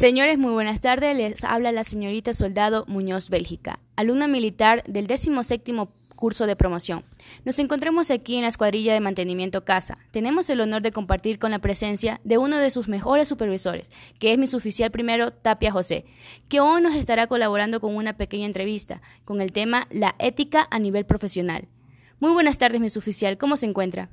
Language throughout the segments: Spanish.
Señores, muy buenas tardes. Les habla la señorita Soldado Muñoz Bélgica, alumna militar del 17 curso de promoción. Nos encontramos aquí en la escuadrilla de mantenimiento casa. Tenemos el honor de compartir con la presencia de uno de sus mejores supervisores, que es mi suboficial primero, Tapia José, que hoy nos estará colaborando con una pequeña entrevista con el tema La ética a nivel profesional. Muy buenas tardes, mi suboficial. ¿Cómo se encuentra?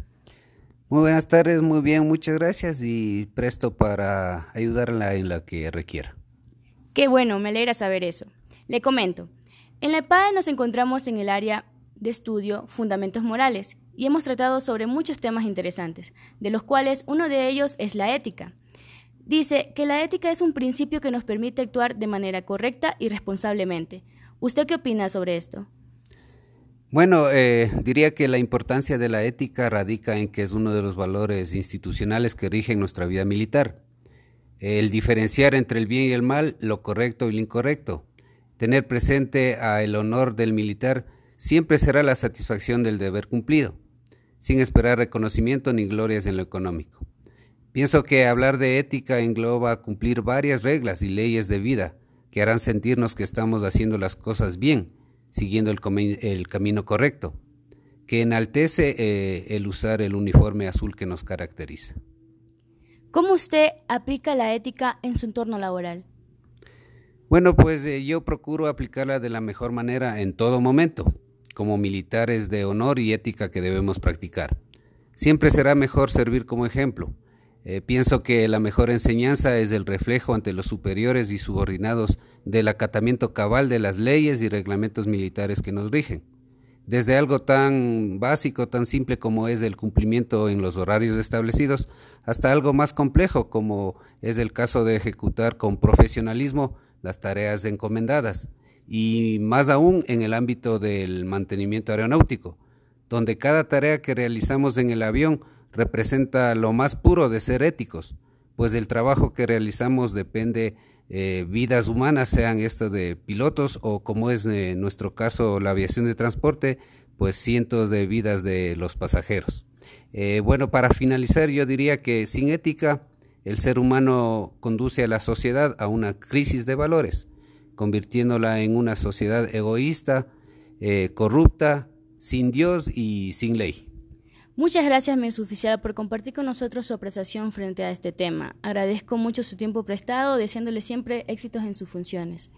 Muy buenas tardes, muy bien, muchas gracias y presto para ayudarla en la que requiera. Qué bueno, me alegra saber eso. Le comento, en la EPAE nos encontramos en el área de estudio Fundamentos Morales y hemos tratado sobre muchos temas interesantes, de los cuales uno de ellos es la ética. Dice que la ética es un principio que nos permite actuar de manera correcta y responsablemente. ¿Usted qué opina sobre esto? Bueno, eh, diría que la importancia de la ética radica en que es uno de los valores institucionales que rigen nuestra vida militar. El diferenciar entre el bien y el mal, lo correcto y lo incorrecto. Tener presente a el honor del militar siempre será la satisfacción del deber cumplido, sin esperar reconocimiento ni glorias en lo económico. Pienso que hablar de ética engloba cumplir varias reglas y leyes de vida que harán sentirnos que estamos haciendo las cosas bien siguiendo el, camino correcto, que enaltece eh, el usar el uniforme azul que nos caracteriza. ¿Cómo usted aplica la ética en su entorno laboral? Bueno, pues eh, yo procuro aplicarla de la mejor manera en todo momento, como militares de honor y ética que debemos practicar. Siempre será mejor servir como ejemplo. Eh, pienso que la mejor enseñanza es el reflejo ante los superiores y subordinados del acatamiento cabal de las leyes y reglamentos militares que nos rigen. Desde algo tan básico, tan simple como es el cumplimiento en los horarios establecidos, hasta algo más complejo como es el caso de ejecutar con profesionalismo las tareas encomendadas, y más aún en el ámbito del mantenimiento aeronáutico, donde cada tarea que realizamos en el avión representa lo más puro de ser éticos, pues el trabajo que realizamos depende eh, vidas humanas, sean estas de pilotos o como es en nuestro caso la aviación de transporte, pues cientos de vidas de los pasajeros. Eh, bueno, para finalizar yo diría que sin ética el ser humano conduce a la sociedad a una crisis de valores, convirtiéndola en una sociedad egoísta, eh, corrupta, sin Dios y sin ley. Muchas gracias, mi oficial, por compartir con nosotros su apreciación frente a este tema. Agradezco mucho su tiempo prestado, deseándole siempre éxitos en sus funciones.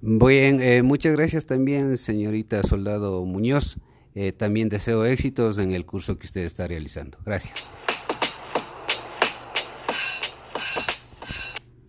Bien, eh, muchas gracias también, señorita Soldado Muñoz. Eh, también deseo éxitos en el curso que usted está realizando. Gracias.